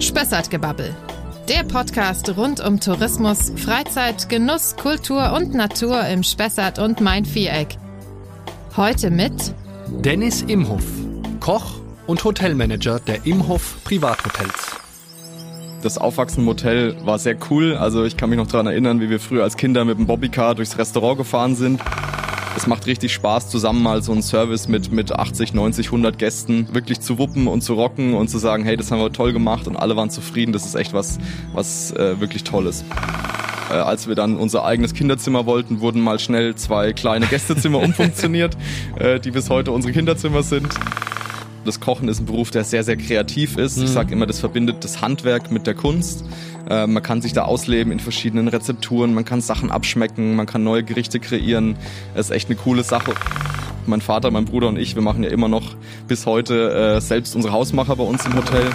Spessartgebabbel. Der Podcast rund um Tourismus, Freizeit, Genuss, Kultur und Natur im Spessart und Main-Viereck. Heute mit Dennis Imhoff, Koch und Hotelmanager der Imhoff Privathotels. Das Aufwachsen im Hotel war sehr cool. Also ich kann mich noch daran erinnern, wie wir früher als Kinder mit dem Bobbycar durchs Restaurant gefahren sind. Es macht richtig Spaß, zusammen mal so einen Service mit, mit 80, 90, 100 Gästen wirklich zu wuppen und zu rocken und zu sagen, hey, das haben wir toll gemacht und alle waren zufrieden. Das ist echt was, was äh, wirklich toll ist. Äh, als wir dann unser eigenes Kinderzimmer wollten, wurden mal schnell zwei kleine Gästezimmer umfunktioniert, äh, die bis heute unsere Kinderzimmer sind. Das Kochen ist ein Beruf, der sehr, sehr kreativ ist. Ich sage immer, das verbindet das Handwerk mit der Kunst. Äh, man kann sich da ausleben in verschiedenen Rezepturen, man kann Sachen abschmecken, man kann neue Gerichte kreieren. Es ist echt eine coole Sache. Mein Vater, mein Bruder und ich, wir machen ja immer noch bis heute äh, selbst unsere Hausmacher bei uns im Hotel.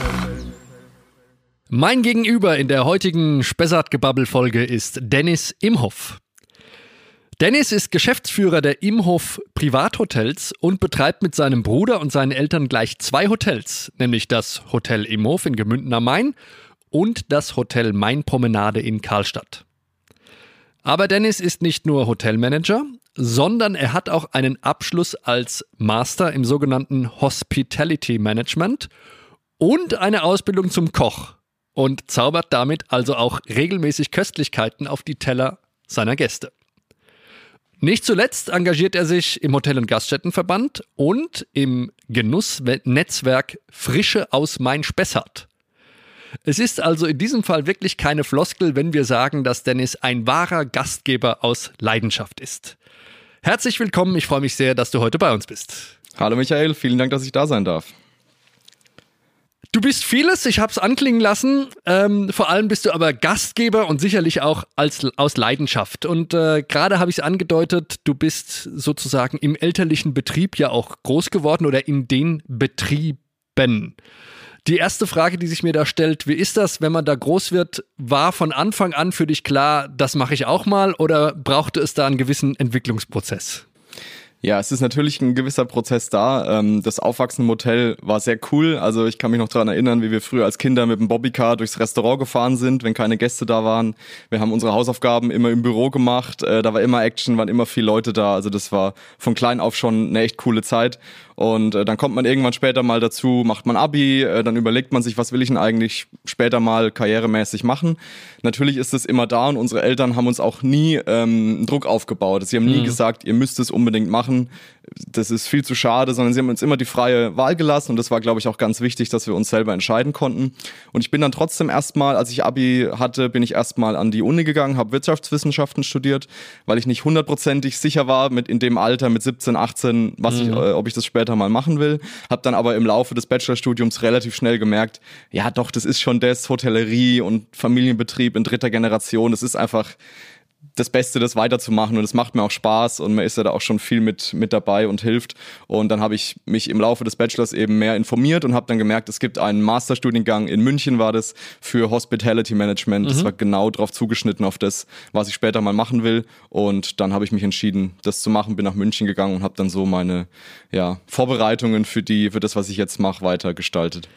Mein Gegenüber in der heutigen Spessart-Gebabbel-Folge ist Dennis Imhoff. Dennis ist Geschäftsführer der Imhof Privathotels und betreibt mit seinem Bruder und seinen Eltern gleich zwei Hotels, nämlich das Hotel Imhof in Gemünden am Main und das Hotel Mainpromenade in Karlstadt. Aber Dennis ist nicht nur Hotelmanager, sondern er hat auch einen Abschluss als Master im sogenannten Hospitality Management und eine Ausbildung zum Koch und zaubert damit also auch regelmäßig Köstlichkeiten auf die Teller seiner Gäste. Nicht zuletzt engagiert er sich im Hotel- und Gaststättenverband und im Genussnetzwerk Frische aus Main-Spessart. Es ist also in diesem Fall wirklich keine Floskel, wenn wir sagen, dass Dennis ein wahrer Gastgeber aus Leidenschaft ist. Herzlich willkommen, ich freue mich sehr, dass du heute bei uns bist. Hallo Michael, vielen Dank, dass ich da sein darf. Du bist vieles, ich habe es anklingen lassen. Ähm, vor allem bist du aber Gastgeber und sicherlich auch als, aus Leidenschaft. Und äh, gerade habe ich es angedeutet, du bist sozusagen im elterlichen Betrieb ja auch groß geworden oder in den Betrieben. Die erste Frage, die sich mir da stellt, wie ist das, wenn man da groß wird? War von Anfang an für dich klar, das mache ich auch mal oder brauchte es da einen gewissen Entwicklungsprozess? Ja, es ist natürlich ein gewisser Prozess da. Ähm, das Aufwachsen im Hotel war sehr cool. Also ich kann mich noch daran erinnern, wie wir früher als Kinder mit dem Bobbycar durchs Restaurant gefahren sind, wenn keine Gäste da waren. Wir haben unsere Hausaufgaben immer im Büro gemacht. Äh, da war immer Action, waren immer viele Leute da. Also das war von klein auf schon eine echt coole Zeit. Und äh, dann kommt man irgendwann später mal dazu, macht man Abi, äh, dann überlegt man sich, was will ich denn eigentlich später mal karrieremäßig machen. Natürlich ist es immer da und unsere Eltern haben uns auch nie ähm, Druck aufgebaut. Sie haben nie mhm. gesagt, ihr müsst es unbedingt machen das ist viel zu schade, sondern sie haben uns immer die freie Wahl gelassen und das war, glaube ich, auch ganz wichtig, dass wir uns selber entscheiden konnten. Und ich bin dann trotzdem erstmal, als ich Abi hatte, bin ich erstmal an die Uni gegangen, habe Wirtschaftswissenschaften studiert, weil ich nicht hundertprozentig sicher war mit in dem Alter mit 17, 18, was mhm. ich, äh, ob ich das später mal machen will. Habe dann aber im Laufe des Bachelorstudiums relativ schnell gemerkt, ja doch, das ist schon das Hotellerie und Familienbetrieb in dritter Generation. Das ist einfach das Beste, das weiterzumachen und es macht mir auch Spaß und man ist ja da auch schon viel mit, mit dabei und hilft. Und dann habe ich mich im Laufe des Bachelors eben mehr informiert und habe dann gemerkt, es gibt einen Masterstudiengang in München war das für Hospitality Management. Mhm. Das war genau darauf zugeschnitten auf das, was ich später mal machen will. Und dann habe ich mich entschieden, das zu machen, bin nach München gegangen und habe dann so meine ja, Vorbereitungen für die, für das, was ich jetzt mache, weiter gestaltet.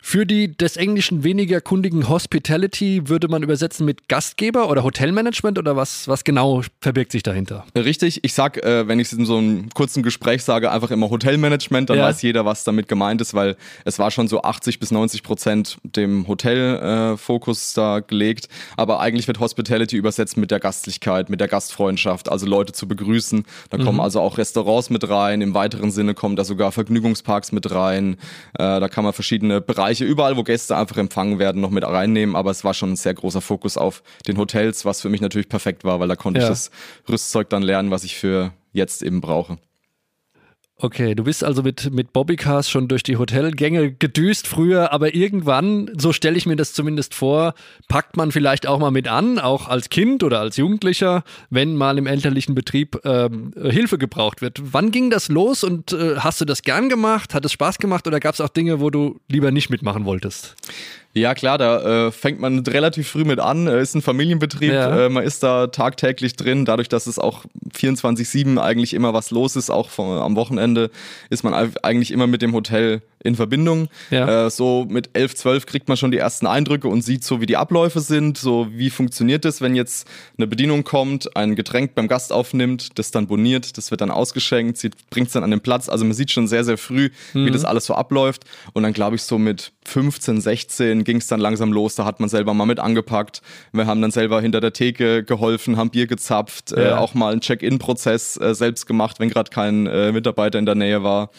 Für die des Englischen weniger kundigen Hospitality würde man übersetzen mit Gastgeber oder Hotelmanagement oder was, was genau verbirgt sich dahinter? Richtig, ich sag, äh, wenn ich es in so einem kurzen Gespräch sage, einfach immer Hotelmanagement, dann ja. weiß jeder, was damit gemeint ist, weil es war schon so 80 bis 90 Prozent dem Hotelfokus äh, da gelegt. Aber eigentlich wird Hospitality übersetzt mit der Gastlichkeit, mit der Gastfreundschaft, also Leute zu begrüßen. Da mhm. kommen also auch Restaurants mit rein, im weiteren Sinne kommen da sogar Vergnügungsparks mit rein. Äh, da kann man verschiedene Bereiche Bereiche, überall, wo Gäste einfach empfangen werden, noch mit reinnehmen. Aber es war schon ein sehr großer Fokus auf den Hotels, was für mich natürlich perfekt war, weil da konnte ja. ich das Rüstzeug dann lernen, was ich für jetzt eben brauche. Okay, du bist also mit, mit Bobbycars schon durch die Hotelgänge gedüst früher, aber irgendwann, so stelle ich mir das zumindest vor, packt man vielleicht auch mal mit an, auch als Kind oder als Jugendlicher, wenn mal im elterlichen Betrieb ähm, Hilfe gebraucht wird. Wann ging das los und äh, hast du das gern gemacht? Hat es Spaß gemacht oder gab es auch Dinge, wo du lieber nicht mitmachen wolltest? Ja, klar, da äh, fängt man relativ früh mit an. Äh, ist ein Familienbetrieb, ja. äh, man ist da tagtäglich drin. Dadurch, dass es auch 24-7 eigentlich immer was los ist, auch vom, am Wochenende, ist man eigentlich immer mit dem Hotel in Verbindung. Ja. Äh, so mit 11, 12 kriegt man schon die ersten Eindrücke und sieht so, wie die Abläufe sind, so wie funktioniert es, wenn jetzt eine Bedienung kommt, ein Getränk beim Gast aufnimmt, das dann boniert, das wird dann ausgeschenkt, bringt es dann an den Platz. Also man sieht schon sehr, sehr früh, wie das alles so abläuft. Und dann glaube ich so mit 15, 16 ging es dann langsam los, da hat man selber mal mit angepackt. Wir haben dann selber hinter der Theke geholfen, haben Bier gezapft, äh, Ja. auch mal einen Check-in-Prozess äh, selbst gemacht, wenn gerade kein äh, Mitarbeiter in der Nähe war.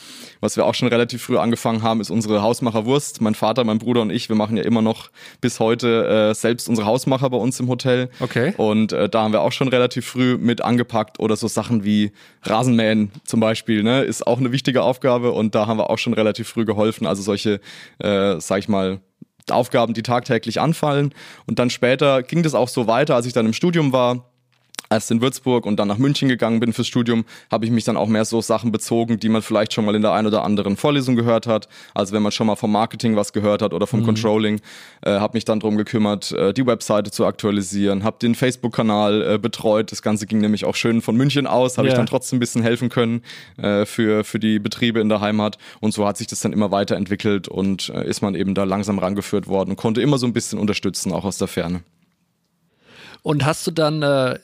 Was wir auch schon relativ früh angefangen haben, ist unsere Hausmacherwurst. Mein Vater, mein Bruder und ich, wir machen ja immer noch bis heute äh, selbst unsere Hausmacher bei uns im Hotel. Okay. Und äh, da haben wir auch schon relativ früh mit angepackt oder so Sachen wie Rasenmähen zum Beispiel, ne, ist auch eine wichtige Aufgabe und da haben wir auch schon relativ früh geholfen. Also solche, äh, sag ich mal, Aufgaben, die tagtäglich anfallen. Und dann später ging das auch so weiter, als ich dann im Studium war. Erst in Würzburg und dann nach München gegangen bin fürs Studium, habe ich mich dann auch mehr so Sachen bezogen, die man vielleicht schon mal in der einen oder anderen Vorlesung gehört hat. Also wenn man schon mal vom Marketing was gehört hat oder vom Controlling, äh, habe mich dann drum gekümmert, äh, die Webseite zu aktualisieren, habe den Facebook-Kanal äh, betreut. Das Ganze ging nämlich auch schön von München aus, habe Ja. ich dann trotzdem ein bisschen helfen können äh, für, für die Betriebe in der Heimat. Und so hat sich das dann immer weiterentwickelt und äh, ist man eben da langsam rangeführt worden und konnte immer so ein bisschen unterstützen, auch aus der Ferne. Und hast du dann äh,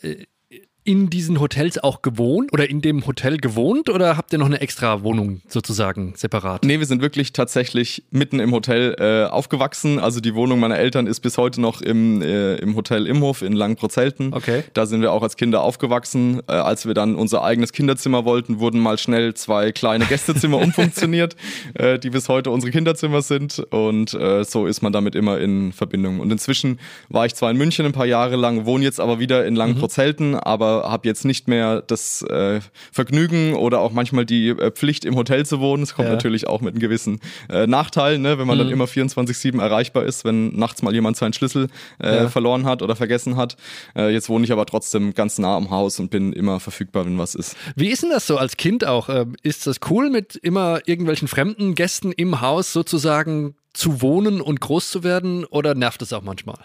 in diesen Hotels auch gewohnt oder in dem Hotel gewohnt oder habt ihr noch eine extra Wohnung sozusagen separat? Nee, wir sind wirklich tatsächlich mitten im Hotel äh, aufgewachsen. Also die Wohnung meiner Eltern ist bis heute noch im, äh, im Hotel Imhof in Langenprozelten. Okay. Da sind wir auch als Kinder aufgewachsen. Äh, als wir dann unser eigenes Kinderzimmer wollten, wurden mal schnell zwei kleine Gästezimmer umfunktioniert, äh, die bis heute unsere Kinderzimmer sind. Und äh, so ist man damit immer in Verbindung. Und inzwischen war ich zwar in München ein paar Jahre lang, wohne jetzt aber wieder in Langenprozelten, aber habe jetzt nicht mehr das äh, Vergnügen oder auch manchmal die äh, Pflicht im Hotel zu wohnen. Es kommt Ja. natürlich auch mit einem gewissen äh, Nachteil, ne, wenn man dann immer 24-7 erreichbar ist, wenn nachts mal jemand seinen Schlüssel äh, Ja. verloren hat oder vergessen hat. Äh, jetzt wohne ich aber trotzdem ganz nah am Haus und bin immer verfügbar, wenn was ist. Wie ist denn das so als Kind auch? Ähm, Ist das cool, mit immer irgendwelchen fremden Gästen im Haus sozusagen zu wohnen und groß zu werden oder nervt es auch manchmal?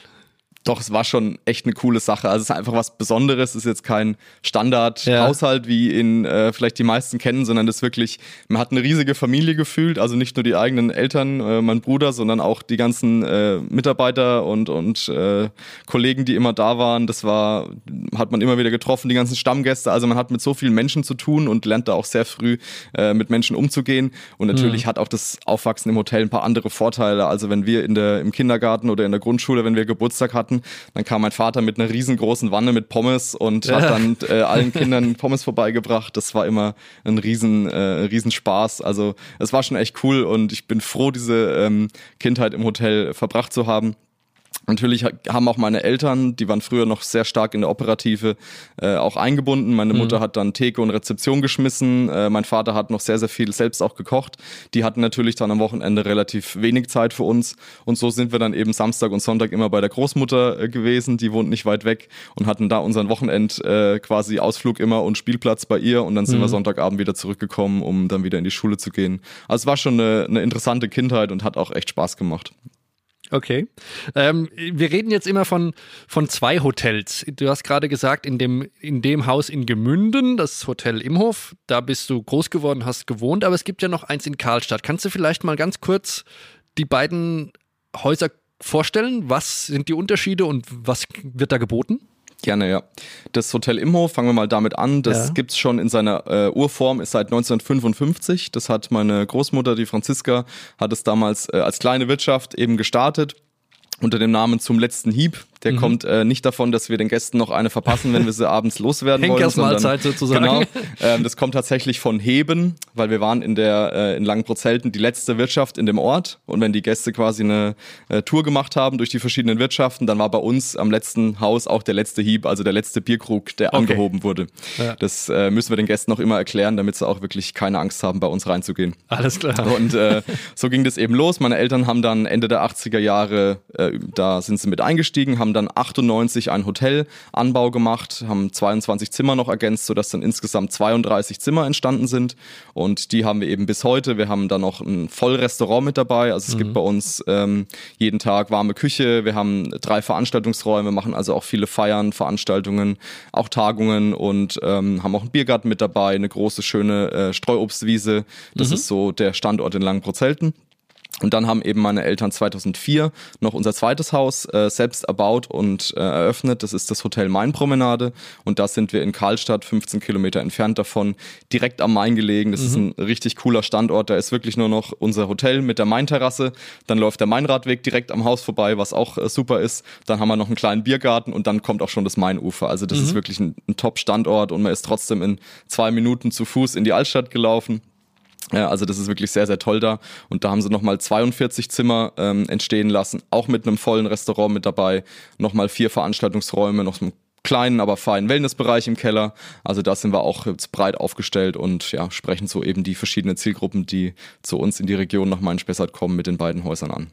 Doch, es war schon echt eine coole Sache. Also es ist einfach was Besonderes. Es ist jetzt kein Ja. Standard-Haushalt, wie ihn äh, vielleicht die meisten kennen, sondern das wirklich, man hat eine riesige Familie gefühlt. Also nicht nur die eigenen Eltern, äh, mein Bruder, sondern auch die ganzen äh, Mitarbeiter und, und äh, Kollegen, die immer da waren. Das war, hat man immer wieder getroffen, die ganzen Stammgäste. Also man hat mit so vielen Menschen zu tun und lernt da auch sehr früh äh, mit Menschen umzugehen. Und natürlich hat auch das Aufwachsen im Hotel ein paar andere Vorteile. Also wenn wir in der, im Kindergarten oder in der Grundschule, wenn wir Geburtstag hatten, dann kam mein Vater mit einer riesengroßen Wanne mit Pommes und hat dann äh, allen Kindern Pommes vorbeigebracht. Das war immer ein riesen, äh, riesen Spaß. Also es war schon echt cool und ich bin froh, diese ähm, Kindheit im Hotel verbracht zu haben. Natürlich ha- haben auch meine Eltern, die waren früher noch sehr stark in der Operative, äh, auch eingebunden. Meine Mutter hat dann Theke und Rezeption geschmissen. Äh, mein Vater hat noch sehr, sehr viel selbst auch gekocht. Die hatten natürlich dann am Wochenende relativ wenig Zeit für uns. Und so sind wir dann eben Samstag und Sonntag immer bei der Großmutter äh, gewesen. Die wohnt nicht weit weg und hatten da unseren Wochenend äh, quasi Ausflug immer und Spielplatz bei ihr. Und dann sind wir Sonntagabend wieder zurückgekommen, um dann wieder in die Schule zu gehen. Also es war schon eine, eine interessante Kindheit und hat auch echt Spaß gemacht. Okay. Ähm, wir reden jetzt immer von, von zwei Hotels. Du hast gerade gesagt, in dem, in dem Haus in Gemünden, das Hotel Imhof, da bist du groß geworden, hast gewohnt, aber es gibt ja noch eins in Karlstadt. Kannst du vielleicht mal ganz kurz die beiden Häuser vorstellen? Was sind die Unterschiede und was wird da geboten? Gerne, ja. Das Hotel Imhof, fangen wir mal damit an. Das Ja. gibt's schon in seiner äh, Urform, ist seit 1955. Das hat meine Großmutter, die Franziska, hat es damals äh, als kleine Wirtschaft eben gestartet. Unter dem Namen zum letzten Hieb. Der kommt äh, nicht davon, dass wir den Gästen noch eine verpassen, wenn wir sie abends loswerden wollen. Henkersmahlzeit sozusagen. Genau. Ähm, das kommt tatsächlich von Heben, weil wir waren in der äh, in Langenprozelten die letzte Wirtschaft in dem Ort. Und wenn die Gäste quasi eine äh, Tour gemacht haben durch die verschiedenen Wirtschaften, dann war bei uns am letzten Haus auch der letzte Hieb, also der letzte Bierkrug, der Okay. angehoben wurde. Ja. Das äh, müssen wir den Gästen noch immer erklären, damit sie auch wirklich keine Angst haben, bei uns reinzugehen. Alles klar. Und äh, so ging das eben los. Meine Eltern haben dann Ende der 80er Jahre, äh, da sind sie mit eingestiegen, haben haben dann 98 einen Hotelanbau gemacht, haben 22 Zimmer noch ergänzt, sodass dann insgesamt 32 Zimmer entstanden sind. Und die haben wir eben bis heute. Wir haben dann noch ein Vollrestaurant mit dabei. Also es mhm. gibt bei uns ähm, jeden Tag warme Küche. Wir haben drei Veranstaltungsräume, machen also auch viele Feiern, Veranstaltungen, auch Tagungen und ähm, haben auch einen Biergarten mit dabei, eine große, schöne äh, Streuobstwiese. Das mhm. ist so der Standort in Langenprozelten. Und dann haben eben meine Eltern 2004 noch unser zweites Haus äh, selbst erbaut und äh, eröffnet. Das ist das Hotel Mainpromenade. Und da sind wir in Karlstadt, 15 Kilometer entfernt davon, direkt am Main gelegen. Das mhm. ist ein richtig cooler Standort. Da ist wirklich nur noch unser Hotel mit der Mainterrasse. Dann läuft der Mainradweg direkt am Haus vorbei, was auch äh, super ist. Dann haben wir noch einen kleinen Biergarten und dann kommt auch schon das Mainufer. Also das mhm. ist wirklich ein, ein Top-Standort und man ist trotzdem in zwei Minuten zu Fuß in die Altstadt gelaufen. Ja, also das ist wirklich sehr, sehr toll da. Und da haben sie nochmal 42 Zimmer ähm, entstehen lassen, auch mit einem vollen Restaurant mit dabei, nochmal vier Veranstaltungsräume, noch einen kleinen, aber feinen Wellnessbereich im Keller. Also da sind wir auch breit aufgestellt und ja, sprechen so eben die verschiedenen Zielgruppen, die zu uns in die Region nach Main-Spessart kommen, mit den beiden Häusern an.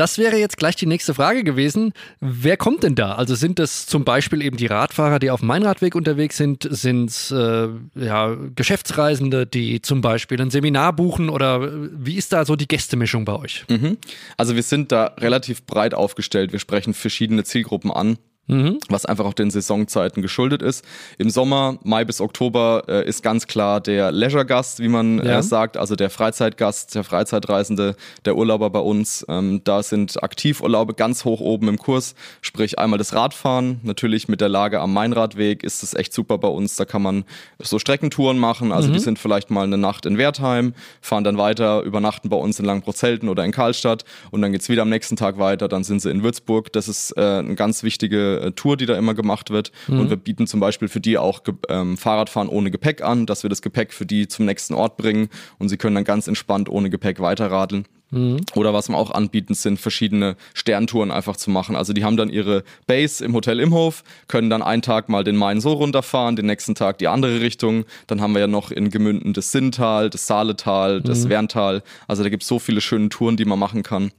Das wäre jetzt gleich die nächste Frage gewesen. Wer kommt denn da? Also sind das zum Beispiel eben die Radfahrer, die auf dem Mainradweg unterwegs sind? Sind es äh, ja, Geschäftsreisende, die zum Beispiel ein Seminar buchen? Oder wie ist da so die Gästemischung bei euch? Mhm. Also wir sind da relativ breit aufgestellt. Wir sprechen verschiedene Zielgruppen an mhm. was einfach auch den Saisonzeiten geschuldet ist. Im Sommer, Mai bis Oktober, äh, ist ganz klar der Leisure-Gast, wie man äh, ja. äh, sagt, also der Freizeitgast, der Freizeitreisende, der Urlauber bei uns. Ähm, da sind Aktivurlaube ganz hoch oben im Kurs, sprich einmal das Radfahren, natürlich mit der Lage am Mainradweg ist es echt super bei uns. Da kann man so Streckentouren machen, also mhm. die sind vielleicht mal eine Nacht in Wertheim, fahren dann weiter, übernachten bei uns in Langprozelten oder in Karlstadt und dann geht's wieder am nächsten Tag weiter, dann sind sie in Würzburg. Das ist äh, eine ganz wichtige äh, Tour, die da immer gemacht wird. Mhm. Und wir bieten zum Beispiel für die auch ähm, Fahrradfahren ohne Gepäck an, dass wir das Gepäck für die zum nächsten Ort bringen und sie können dann ganz entspannt ohne Gepäck weiterradeln. Mhm. Oder was wir auch anbieten, sind verschiedene Sterntouren einfach zu machen. Also die haben dann ihre Base im Hotel Imhof, können dann einen Tag mal den Main so runterfahren, den nächsten Tag die andere Richtung. Dann haben wir ja noch in Gemünden das Sinntal, das Saaletal, das mhm. Werntal. Also da gibt es so viele schöne Touren, die man machen kann.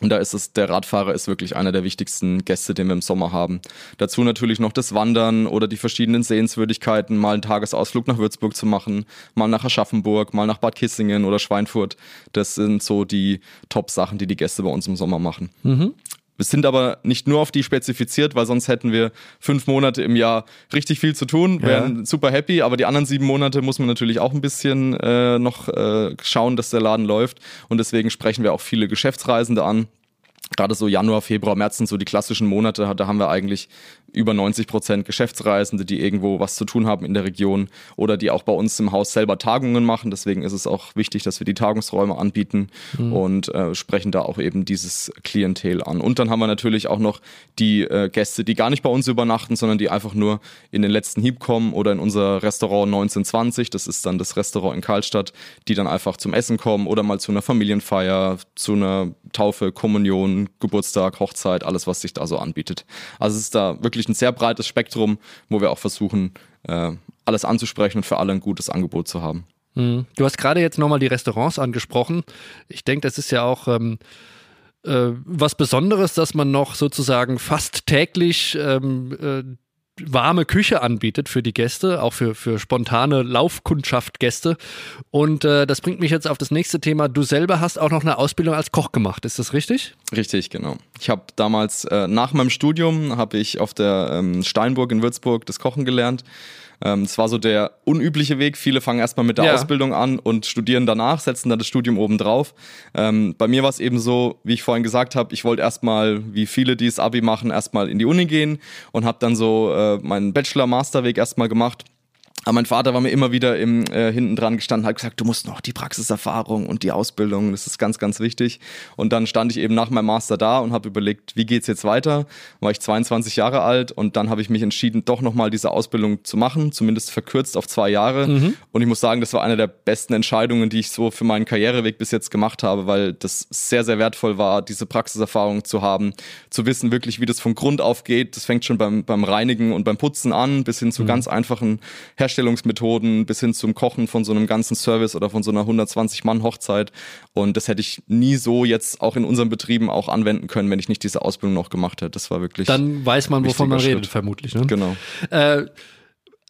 Und da ist es, der Radfahrer ist wirklich einer der wichtigsten Gäste, den wir im Sommer haben. Dazu natürlich noch das Wandern oder die verschiedenen Sehenswürdigkeiten, mal einen Tagesausflug nach Würzburg zu machen, mal nach Aschaffenburg, mal nach Bad Kissingen oder Schweinfurt. Das sind so die Top-Sachen, die die Gäste bei uns im Sommer machen. Mhm. Wir sind aber nicht nur auf die spezifiziert, weil sonst hätten wir fünf Monate im Jahr richtig viel zu tun, wären ja. super happy, aber die anderen sieben Monate muss man natürlich auch ein bisschen äh, noch äh, schauen, dass der Laden läuft. Und deswegen sprechen wir auch viele Geschäftsreisende an, gerade so Januar, Februar, März sind so die klassischen Monate, da haben wir eigentlich über 90 Prozent Geschäftsreisende, die irgendwo was zu tun haben in der Region oder die auch bei uns im Haus selber Tagungen machen. Deswegen ist es auch wichtig, dass wir die Tagungsräume anbieten mhm. und äh, sprechen da auch eben dieses Klientel an. Und dann haben wir natürlich auch noch die äh, Gäste, die gar nicht bei uns übernachten, sondern die einfach nur in den letzten Hieb kommen oder in unser Restaurant 1920, das ist dann das Restaurant in Karlstadt, die dann einfach zum Essen kommen oder mal zu einer Familienfeier, zu einer Taufe, Kommunion, Geburtstag, Hochzeit, alles, was sich da so anbietet. Also es ist da wirklich ein sehr breites Spektrum, wo wir auch versuchen, äh, alles anzusprechen und für alle ein gutes Angebot zu haben. Mhm. Du hast gerade jetzt nochmal die Restaurants angesprochen. Ich denke, das ist ja auch ähm, äh, was Besonderes, dass man noch sozusagen fast täglich ähm, äh, warme Küche anbietet für die Gäste, auch für, für spontane Laufkundschaft-Gäste. Und äh, das bringt mich jetzt auf das nächste Thema. Du selber hast auch noch eine Ausbildung als Koch gemacht, ist das richtig? Richtig, genau. Ich habe damals äh, nach meinem Studium habe ich auf der ähm, Steinburg in Würzburg das Kochen gelernt ähm, es war so der unübliche Weg. Viele fangen erstmal mit der ja. Ausbildung an und studieren danach, setzen dann das Studium oben drauf. Ähm, bei mir war es eben so, wie ich vorhin gesagt habe, ich wollte erstmal, wie viele, die das Abi machen, erstmal in die Uni gehen und habe dann so äh, meinen Bachelor-Master-Weg erstmal gemacht aber mein Vater war mir immer wieder im, äh, hinten dran gestanden, hat gesagt, du musst noch die Praxiserfahrung und die Ausbildung, das ist ganz, ganz wichtig. Und dann stand ich eben nach meinem Master da und habe überlegt, wie geht's jetzt weiter? War ich 22 Jahre alt und dann habe ich mich entschieden, doch nochmal diese Ausbildung zu machen, zumindest verkürzt auf zwei Jahre. Mhm. Und ich muss sagen, das war eine der besten Entscheidungen, die ich so für meinen Karriereweg bis jetzt gemacht habe, weil das sehr, sehr wertvoll war, diese Praxiserfahrung zu haben, zu wissen wirklich, wie das von Grund auf geht. Das fängt schon beim, beim Reinigen und beim Putzen an, bis hin zu mhm. ganz einfachen Herstellungen Herstellungsmethoden bis hin zum Kochen von so einem ganzen Service oder von so einer 120-Mann-Hochzeit. Und das hätte ich nie so jetzt auch in unseren Betrieben auch anwenden können, wenn ich nicht diese Ausbildung noch gemacht hätte. Das war wirklich. Dann weiß man, wovon man wichtiger redet, Schritt. vermutlich. Ne? Genau. Äh,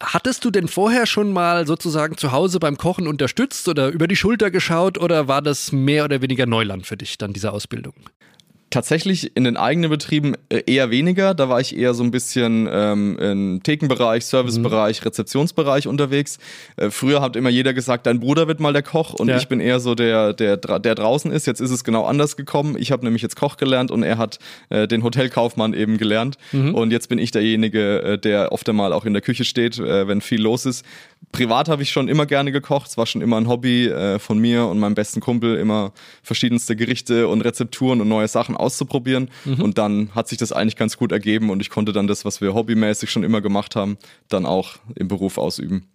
hattest du denn vorher schon mal sozusagen zu Hause beim Kochen unterstützt oder über die Schulter geschaut oder war das mehr oder weniger Neuland für dich, dann diese Ausbildung? Tatsächlich in den eigenen Betrieben äh, eher weniger. Da war ich eher so ein bisschen ähm, im Thekenbereich, Servicebereich, Rezeptionsbereich unterwegs. Äh, früher hat immer jeder gesagt, dein Bruder wird mal der Koch und Ja. ich bin eher so der, der, der draußen ist. Jetzt ist es genau anders gekommen. Ich habe nämlich jetzt Koch gelernt und er hat äh, den Hotelkaufmann eben gelernt. Und jetzt bin ich derjenige, äh, der oft einmal auch in der Küche steht, äh, wenn viel los ist. Privat habe ich schon immer gerne gekocht. Es war schon immer ein Hobby äh, von mir und meinem besten Kumpel, immer verschiedenste Gerichte und Rezepturen und neue Sachen auszuprobieren. Und dann hat sich das eigentlich ganz gut ergeben und ich konnte dann das, was wir hobbymäßig schon immer gemacht haben, dann auch im Beruf ausüben.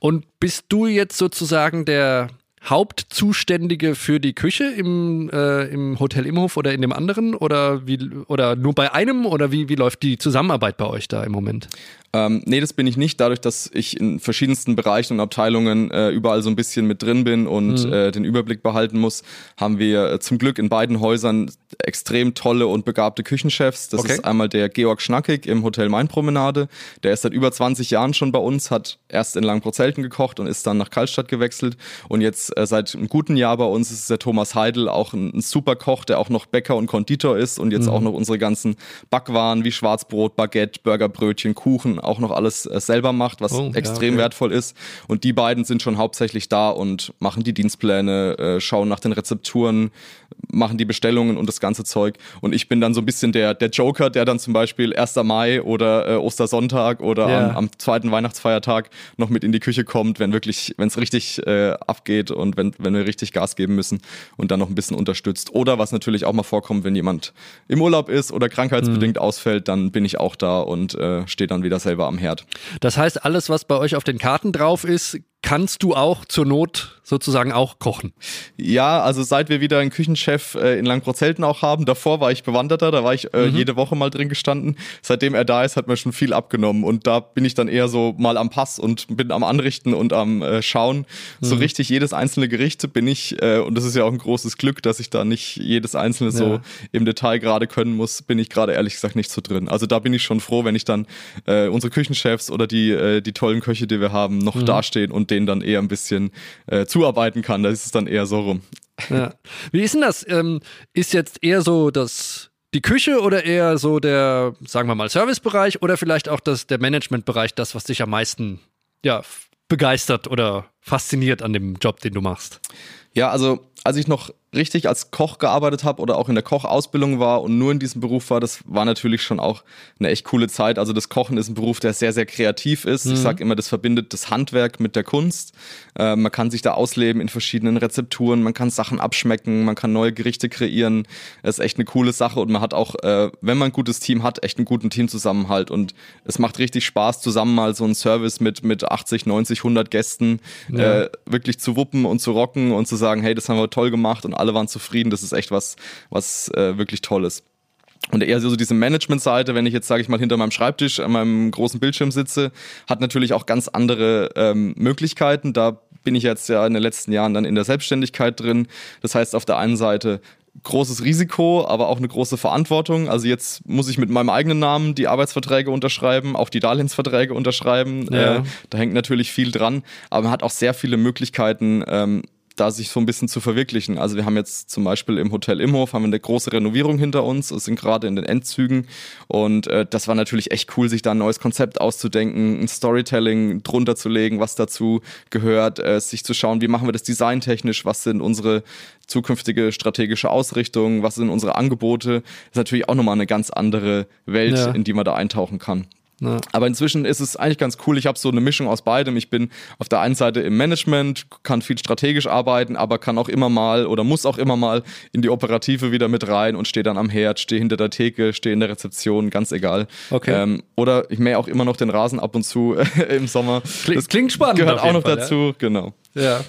Und bist du jetzt sozusagen der Hauptzuständige für die Küche im, äh, im Hotel Imhof oder in dem anderen oder wie oder nur bei einem oder wie, wie läuft die Zusammenarbeit bei euch da im Moment? Ähm, nee, das bin ich nicht. Dadurch, dass ich in verschiedensten Bereichen und Abteilungen äh, überall so ein bisschen mit drin bin und äh, den Überblick behalten muss, haben wir äh, zum Glück in beiden Häusern extrem tolle und begabte Küchenchefs. Das Okay. ist einmal der Georg Schnackig im Hotel Mainpromenade. Der ist seit über 20 Jahren schon bei uns, hat erst in Langprozelten gekocht und ist dann nach Kaltstadt gewechselt. Und jetzt äh, seit einem guten Jahr bei uns ist der Thomas Heidel, auch ein, ein super Koch, der auch noch Bäcker und Konditor ist und jetzt auch noch unsere ganzen Backwaren wie Schwarzbrot, Baguette, Burgerbrötchen, Kuchen auch noch alles äh, selber macht, was Oh, ja, extrem okay. wertvoll ist. Und die beiden sind schon hauptsächlich da und machen die Dienstpläne, äh, schauen nach den Rezepturen, machen die Bestellungen und das ganze Zeug. Und ich bin dann so ein bisschen der, der Joker, der dann zum Beispiel 1. Mai oder äh, Ostersonntag oder Ja. am, am zweiten Weihnachtsfeiertag noch mit in die Küche kommt, wenn wirklich, wenn es richtig äh, abgeht und wenn, wenn wir richtig Gas geben müssen und dann noch ein bisschen unterstützt. Oder was natürlich auch mal vorkommt, wenn jemand im Urlaub ist oder krankheitsbedingt Mhm. ausfällt, dann bin ich auch da und äh, stehe dann wieder selber am Herd. Das heißt, alles, was bei euch auf den Karten drauf ist, kannst du auch zur Not sozusagen auch kochen. Ja, also seit wir wieder einen Küchenchef äh, in Langprozelten auch haben, davor war ich bewanderter, da war ich äh, jede Woche mal drin gestanden. Seitdem er da ist, hat mir schon viel abgenommen und da bin ich dann eher so mal am Pass und bin am Anrichten und am äh, Schauen. So richtig jedes einzelne Gericht bin ich, äh, und das ist ja auch ein großes Glück, dass ich da nicht jedes einzelne so Ja. im Detail gerade können muss, bin ich gerade ehrlich gesagt nicht so drin. Also da bin ich schon froh, wenn ich dann unsere Küchenchefs oder die, die tollen Köche, die wir haben, noch dastehen und denen dann eher ein bisschen äh, zuarbeiten kann. Da ist es dann eher so rum. Ja. Wie ist denn das? Ähm, ist jetzt eher so das die Küche oder eher so der, sagen wir mal, Servicebereich oder vielleicht auch das, der Managementbereich, das, was dich am meisten ja, begeistert oder fasziniert an dem Job, den du machst? Ja, also als ich noch richtig als Koch gearbeitet habe oder auch in der Kochausbildung war und nur in diesem Beruf war, das war natürlich schon auch eine echt coole Zeit. Also das Kochen ist ein Beruf, der sehr, sehr kreativ ist. Ich sage immer, das verbindet das Handwerk mit der Kunst. Äh, man kann sich da ausleben in verschiedenen Rezepturen, man kann Sachen abschmecken, man kann neue Gerichte kreieren. Das ist echt eine coole Sache und man hat auch, äh, wenn man ein gutes Team hat, echt einen guten Teamzusammenhalt und es macht richtig Spaß, zusammen mal so einen Service mit, mit 80, 90, 100 Gästen Ja. äh, wirklich zu wuppen und zu rocken und zu sagen, hey, das haben wir toll gemacht und alle waren zufrieden. Das ist echt was, was äh, wirklich toll ist. Und eher so diese Management-Seite, wenn ich jetzt, sage ich mal, hinter meinem Schreibtisch an meinem großen Bildschirm sitze, hat natürlich auch ganz andere ähm, Möglichkeiten. Da bin ich jetzt ja in den letzten Jahren dann in der Selbstständigkeit drin. Das heißt, auf der einen Seite großes Risiko, aber auch eine große Verantwortung. Also jetzt muss ich mit meinem eigenen Namen die Arbeitsverträge unterschreiben, auch die Darlehensverträge unterschreiben. Ja. Äh, da hängt natürlich viel dran, aber man hat auch sehr viele Möglichkeiten, ähm, da sich so ein bisschen zu verwirklichen. Also wir haben jetzt zum Beispiel im Hotel Imhof haben wir eine große Renovierung hinter uns, es sind gerade in den Endzügen und äh, das war natürlich echt cool, sich da ein neues Konzept auszudenken, ein Storytelling drunter zu legen, was dazu gehört, äh, sich zu schauen, wie machen wir das designtechnisch, was sind unsere zukünftige strategische Ausrichtung, was sind unsere Angebote. Das ist natürlich auch nochmal eine ganz andere Welt, Ja. in die man da eintauchen kann. Ja. Aber inzwischen ist es eigentlich ganz cool. Ich habe so eine Mischung aus beidem. Ich bin auf der einen Seite im Management, kann viel strategisch arbeiten, aber kann auch immer mal oder muss auch immer mal in die Operative wieder mit rein und stehe dann am Herd, stehe hinter der Theke, stehe in der Rezeption, ganz egal. Okay. Ähm, oder ich mähe auch immer noch den Rasen ab und zu im Sommer. Klingt- klingt spannend Gehört auch noch Fall, dazu, genau. Ja.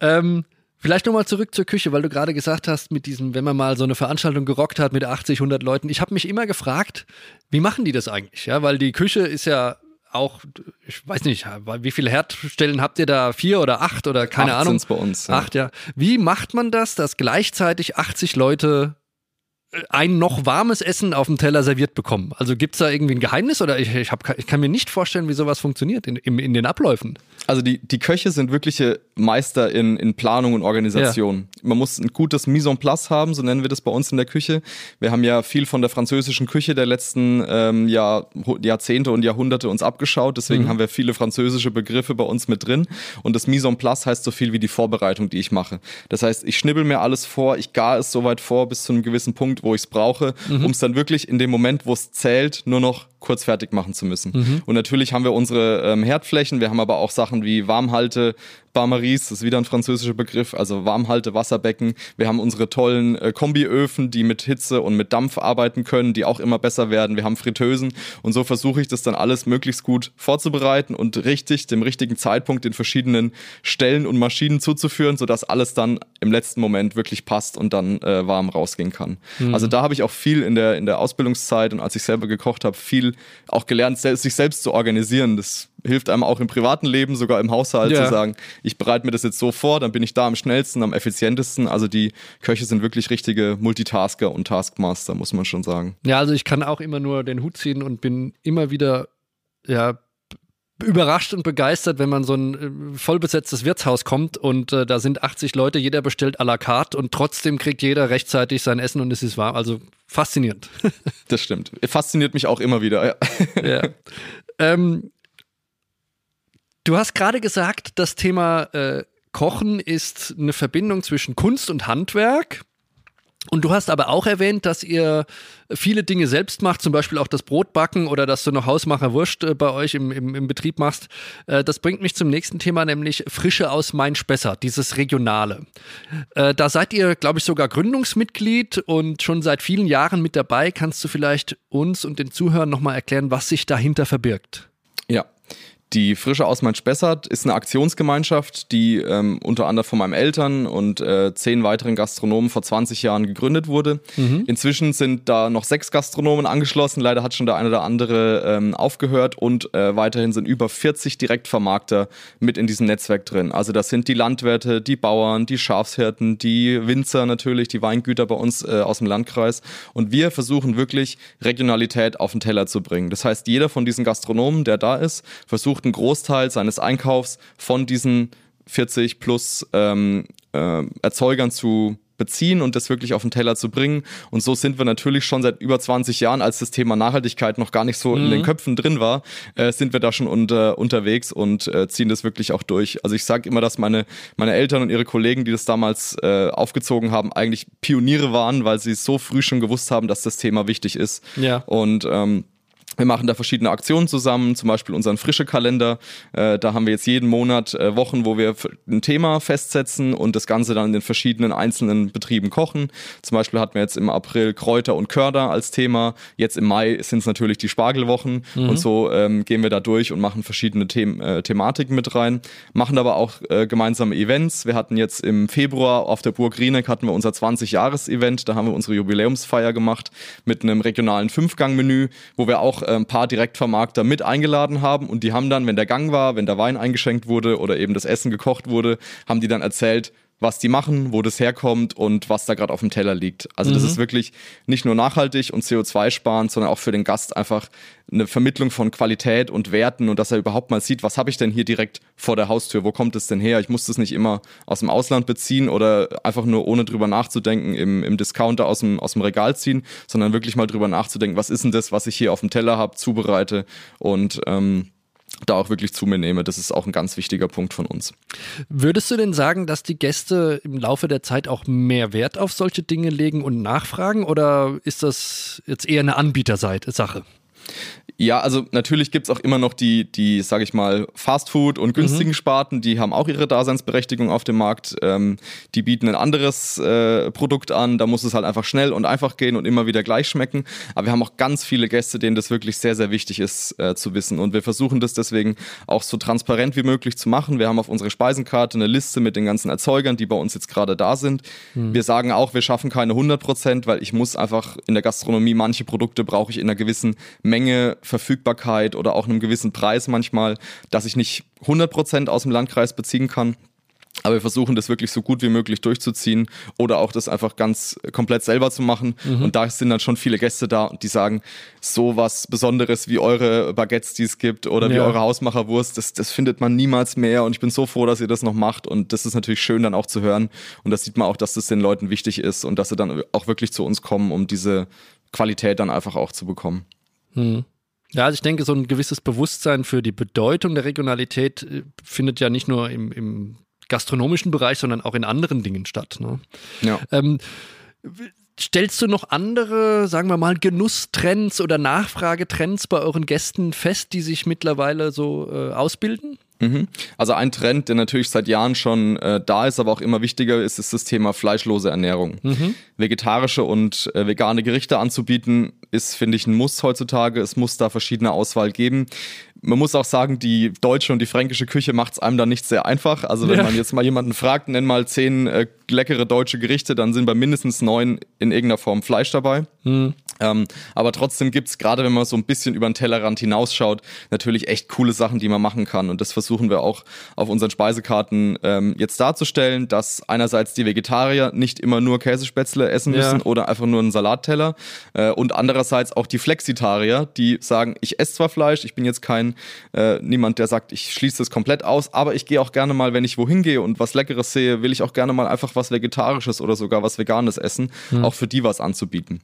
Ähm, vielleicht nochmal zurück zur Küche, weil du gerade gesagt hast, mit diesem, wenn man mal so eine Veranstaltung gerockt hat mit 80, 100 Leuten. Ich habe mich immer gefragt, wie machen die das eigentlich? Ja, weil die Küche ist ja auch, ich weiß nicht, wie viele Herdstellen habt ihr da? Vier oder acht oder keine acht Ahnung? Bei uns. Ja. Acht, ja. Wie macht man das, dass gleichzeitig 80 Leute ein noch warmes Essen auf dem Teller serviert bekommen. Also gibt es da irgendwie ein Geheimnis oder ich, ich, hab, ich kann mir nicht vorstellen, wie sowas funktioniert in, in, in den Abläufen. Also die, die Köche sind wirkliche Meister in, in Planung und Organisation. Ja. Man muss ein gutes Mise en place haben, so nennen wir das bei uns in der Küche. Wir haben ja viel von der französischen Küche der letzten ähm, Jahr, Jahrzehnte und Jahrhunderte uns abgeschaut. Deswegen mhm. haben wir viele französische Begriffe bei uns mit drin. Und das Mise en place heißt so viel wie die Vorbereitung, die ich mache. Das heißt, ich schnibbel mir alles vor, ich gar es so weit vor bis zu einem gewissen Punkt, wo ich es brauche, mhm. um es dann wirklich in dem Moment, wo es zählt, nur noch kurz fertig machen zu müssen. Mhm. Und natürlich haben wir unsere ähm, Herdflächen, wir haben aber auch Sachen wie Warmhalte, Barmaries, das ist wieder ein französischer Begriff, also Warmhalte, Wasserbecken. Wir haben unsere tollen äh, Kombiöfen, die mit Hitze und mit Dampf arbeiten können, die auch immer besser werden. Wir haben Fritteusen und so versuche ich das dann alles möglichst gut vorzubereiten und richtig, dem richtigen Zeitpunkt in verschiedenen Stellen und Maschinen zuzuführen, sodass alles dann im letzten Moment wirklich passt und dann äh, warm rausgehen kann. Mhm. Also da habe ich auch viel in der, in der Ausbildungszeit und als ich selber gekocht habe, viel auch gelernt, sich selbst zu organisieren. Das hilft einem auch im privaten Leben, sogar im Haushalt ja. zu sagen, ich bereite mir das jetzt so vor, dann bin ich da am schnellsten, am effizientesten. Also die Köche sind wirklich richtige Multitasker und Taskmaster, muss man schon sagen. Ja, also ich kann auch immer nur den Hut ziehen und bin immer wieder ja überrascht und begeistert, wenn man so ein äh, vollbesetztes Wirtshaus kommt und äh, da sind 80 Leute, jeder bestellt à la carte und trotzdem kriegt jeder rechtzeitig sein Essen und es ist warm. Also faszinierend. das stimmt. Fasziniert mich auch immer wieder. Ja. ja. Ähm, Du hast gerade gesagt, das Thema äh, Kochen ist eine Verbindung zwischen Kunst und Handwerk. Und du hast aber auch erwähnt, dass ihr viele Dinge selbst macht, zum Beispiel auch das Brotbacken oder dass du noch Hausmacherwurst äh, bei euch im, im, im Betrieb machst. Äh, das bringt mich zum nächsten Thema, nämlich Frische aus Main-Spessart, dieses Regionale. Äh, da seid ihr, glaube ich, sogar Gründungsmitglied und schon seit vielen Jahren mit dabei. Kannst du vielleicht uns und den Zuhörern nochmal erklären, was sich dahinter verbirgt? Die Frische Ausmain-Spessart ist eine Aktionsgemeinschaft, die ähm, unter anderem von meinen Eltern und äh, zehn weiteren Gastronomen vor 20 Jahren gegründet wurde. Mhm. Inzwischen sind da noch sechs Gastronomen angeschlossen. Leider hat schon der eine oder andere ähm, aufgehört und äh, weiterhin sind über 40 Direktvermarkter mit in diesem Netzwerk drin. Also das sind die Landwirte, die Bauern, die Schafshirten, die Winzer natürlich, die Weingüter bei uns äh, aus dem Landkreis. Und wir versuchen wirklich Regionalität auf den Teller zu bringen. Das heißt, jeder von diesen Gastronomen, der da ist, versucht versucht einen Großteil seines Einkaufs von diesen 40 plus ähm, äh, Erzeugern zu beziehen und das wirklich auf den Teller zu bringen. Und so sind wir natürlich schon seit über 20 Jahren, als das Thema Nachhaltigkeit noch gar nicht so mhm. in den mhm. Köpfen drin war, äh, sind wir da schon unter, unterwegs und äh, ziehen das wirklich auch durch. Also ich sage immer, dass meine, meine Eltern und ihre Kollegen, die das damals äh, aufgezogen haben, eigentlich Pioniere waren, weil sie so früh schon gewusst haben, dass das Thema wichtig ist. Ja. Und ähm, wir machen da verschiedene Aktionen zusammen, zum Beispiel unseren frische Kalender. Äh, da haben wir jetzt jeden Monat äh, Wochen, wo wir ein Thema festsetzen und das Ganze dann in den verschiedenen einzelnen Betrieben kochen. Zum Beispiel hatten wir jetzt im April Kräuter und Körder als Thema. Jetzt im Mai sind es natürlich die Spargelwochen mhm. und so ähm, gehen wir da durch und machen verschiedene The äh, Thematiken mit rein. Machen aber auch äh, gemeinsame Events. Wir hatten jetzt im Februar auf der Burg Rieneck hatten wir unser 20-Jahres-Event. Da haben wir unsere Jubiläumsfeier gemacht mit einem regionalen Fünfgang-Menü, wo wir auch ein paar Direktvermarkter mit eingeladen haben und die haben dann, wenn der Gang war, wenn der Wein eingeschenkt wurde oder eben das Essen gekocht wurde, haben die dann erzählt, was die machen, wo das herkommt und was da gerade auf dem Teller liegt. Also mhm. das ist wirklich nicht nur nachhaltig und CO2 sparend, sondern auch für den Gast einfach eine Vermittlung von Qualität und Werten und dass er überhaupt mal sieht, was habe ich denn hier direkt vor der Haustür, wo kommt es denn her? Ich muss das nicht immer aus dem Ausland beziehen oder einfach nur ohne drüber nachzudenken im, im Discounter aus dem, aus dem Regal ziehen, sondern wirklich mal drüber nachzudenken, was ist denn das, was ich hier auf dem Teller habe, zubereite und ähm, da auch wirklich zu mir nehme. Das ist auch ein ganz wichtiger Punkt von uns. Würdest du denn sagen, dass die Gäste im Laufe der Zeit auch mehr Wert auf solche Dinge legen und nachfragen oder ist das jetzt eher eine Anbietersache? Ja, also natürlich gibt's auch immer noch die, die, sag ich mal, Fastfood und günstigen mhm. Sparten, die haben auch ihre Daseinsberechtigung auf dem Markt. Ähm, die bieten ein anderes äh, Produkt an, da muss es halt einfach schnell und einfach gehen und immer wieder gleich schmecken. Aber wir haben auch ganz viele Gäste, denen das wirklich sehr, sehr wichtig ist äh, zu wissen. Und wir versuchen das deswegen auch so transparent wie möglich zu machen. Wir haben auf unserer Speisenkarte eine Liste mit den ganzen Erzeugern, die bei uns jetzt gerade da sind. Mhm. Wir sagen auch, wir schaffen keine 100 Prozent, weil ich muss einfach in der Gastronomie manche Produkte brauche ich in einer gewissen Menge Menge, Verfügbarkeit oder auch einem gewissen Preis manchmal, dass ich nicht 100% aus dem Landkreis beziehen kann. Aber wir versuchen das wirklich so gut wie möglich durchzuziehen oder auch das einfach ganz komplett selber zu machen. Mhm. Und da sind dann schon viele Gäste da, die sagen, so was Besonderes wie eure Baguettes, die es gibt oder ja. wie eure Hausmacherwurst, das, das findet man niemals mehr. Und ich bin so froh, dass ihr das noch macht. Und das ist natürlich schön dann auch zu hören. Und das sieht man auch, dass das den Leuten wichtig ist und dass sie dann auch wirklich zu uns kommen, um diese Qualität dann einfach auch zu bekommen. Mhm. Ja, also ich denke, so ein gewisses Bewusstsein für die Bedeutung der Regionalität äh, findet ja nicht nur im, im gastronomischen Bereich, sondern auch in anderen Dingen statt. Ne? Ja. Ähm, stellst du noch andere, sagen wir mal, Genusstrends oder Nachfragetrends bei euren Gästen fest, die sich mittlerweile so äh, ausbilden? Mhm. Also ein Trend, der natürlich seit Jahren schon äh, da ist, aber auch immer wichtiger ist, ist das Thema fleischlose Ernährung. Mhm. Vegetarische und äh, vegane Gerichte anzubieten, ist, finde ich, ein Muss heutzutage. Es muss da verschiedene Auswahl geben. Man muss auch sagen, die deutsche und die fränkische Küche macht es einem da nicht sehr einfach. Also wenn ja. man jetzt mal jemanden fragt, nenn mal zehn äh, leckere deutsche Gerichte, dann sind bei mindestens neun in irgendeiner Form Fleisch dabei. Mhm. Ähm, aber trotzdem gibt es, gerade wenn man so ein bisschen über den Tellerrand hinausschaut, natürlich echt coole Sachen, die man machen kann. Und das versuchen wir auch auf unseren Speisekarten ähm, jetzt darzustellen, dass einerseits die Vegetarier nicht immer nur Käsespätzle essen müssen ja. oder einfach nur einen Salatteller äh, und andererseits auch die Flexitarier, die sagen, ich esse zwar Fleisch, ich bin jetzt kein äh, niemand, der sagt, ich schließe das komplett aus, aber ich gehe auch gerne mal, wenn ich wohin gehe und was Leckeres sehe, will ich auch gerne mal einfach was Vegetarisches oder sogar was Veganes essen, mhm. auch für die was anzubieten.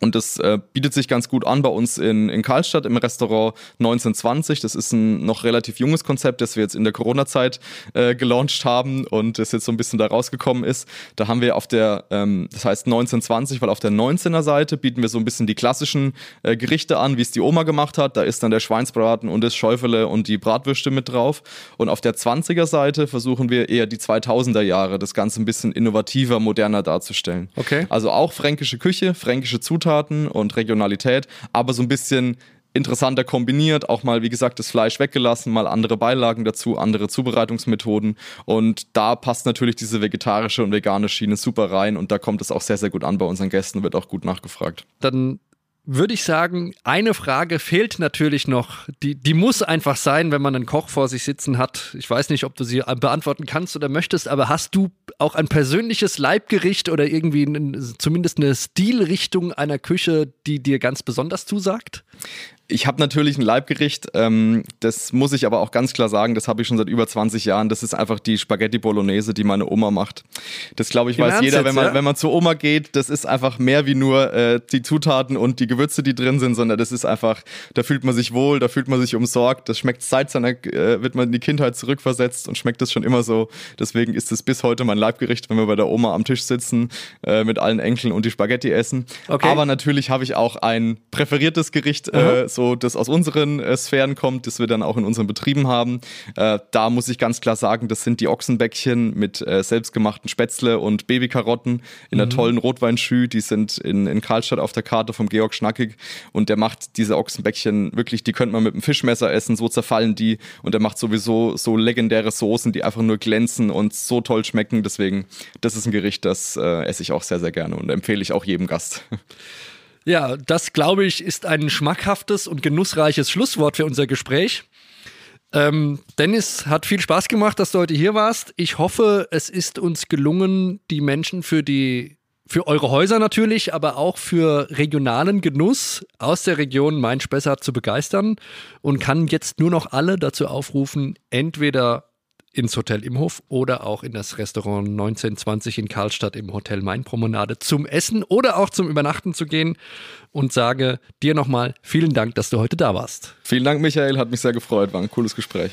Und das äh, bietet sich ganz gut an bei uns in, in Karlstadt im Restaurant 1920. Das ist ein noch relativ junges Konzept, das wir jetzt in der Corona-Zeit äh, gelauncht haben und das jetzt so ein bisschen da rausgekommen ist. Da haben wir auf der, ähm, das heißt 1920, weil auf der 19er Seite bieten wir so ein bisschen die klassischen äh, Gerichte an, wie es die Oma gemacht hat. Da ist dann der Schweinsbraten und das Schäufele und die Bratwürste mit drauf. Und auf der 20er Seite versuchen wir eher die 2000er Jahre, das Ganze ein bisschen innovativer, moderner darzustellen. Okay. Also auch fränkische Küche, fränkische Zutaten Zutaten und Regionalität, aber so ein bisschen interessanter kombiniert, auch mal, wie gesagt, das Fleisch weggelassen, mal andere Beilagen dazu, andere Zubereitungsmethoden. Und da passt natürlich diese vegetarische und vegane Schiene super rein und da kommt es auch sehr, sehr gut an bei unseren Gästen, wird auch gut nachgefragt. Dann würde ich sagen, eine Frage fehlt natürlich noch. Die, die muss einfach sein, wenn man einen Koch vor sich sitzen hat. Ich weiß nicht, ob du sie beantworten kannst oder möchtest, aber hast du auch ein persönliches Leibgericht oder irgendwie ein, zumindest eine Stilrichtung einer Küche, die dir ganz besonders zusagt? Ich habe natürlich ein Leibgericht, ähm, das muss ich aber auch ganz klar sagen, das habe ich schon seit über 20 Jahren. Das ist einfach die Spaghetti Bolognese, die meine Oma macht. Das glaube ich Im weiß Ernst jeder, wenn man, ja? wenn man zur Oma geht. Das ist einfach mehr wie nur äh, die Zutaten und die Gewürze, die drin sind, sondern das ist einfach, da fühlt man sich wohl, da fühlt man sich umsorgt. Das schmeckt seit seiner, äh, wird man in die Kindheit zurückversetzt und schmeckt das schon immer so. Deswegen ist es bis heute mein Leibgericht, wenn wir bei der Oma am Tisch sitzen, äh, mit allen Enkeln und die Spaghetti essen. Okay. Aber natürlich habe ich auch ein präferiertes Gericht, äh, so so das aus unseren äh, Sphären kommt, das wir dann auch in unseren Betrieben haben. Äh, da muss ich ganz klar sagen, das sind die Ochsenbäckchen mit äh, selbstgemachten Spätzle und Babykarotten in mhm. einer tollen Rotweinschü. Die sind in, in Karlstadt auf der Karte vom Georg Schnackig und der macht diese Ochsenbäckchen wirklich, die könnte man mit einem Fischmesser essen, so zerfallen die und der macht sowieso so legendäre Soßen, die einfach nur glänzen und so toll schmecken. Deswegen, das ist ein Gericht, das äh, esse ich auch sehr, sehr gerne und empfehle ich auch jedem Gast. Ja, das glaube ich ist ein schmackhaftes und genussreiches Schlusswort für unser Gespräch. Ähm, Dennis, hat viel Spaß gemacht, dass du heute hier warst. Ich hoffe, es ist uns gelungen, die Menschen für die für eure Häuser natürlich, aber auch für regionalen Genuss aus der Region Main-Spessart zu begeistern und kann jetzt nur noch alle dazu aufrufen, entweder ins Hotel Imhof oder auch in das Restaurant 1920 in Karlstadt im Hotel Mainpromenade zum Essen oder auch zum Übernachten zu gehen und sage dir nochmal vielen Dank, dass du heute da warst. Vielen Dank, Michael, hat mich sehr gefreut, war ein cooles Gespräch.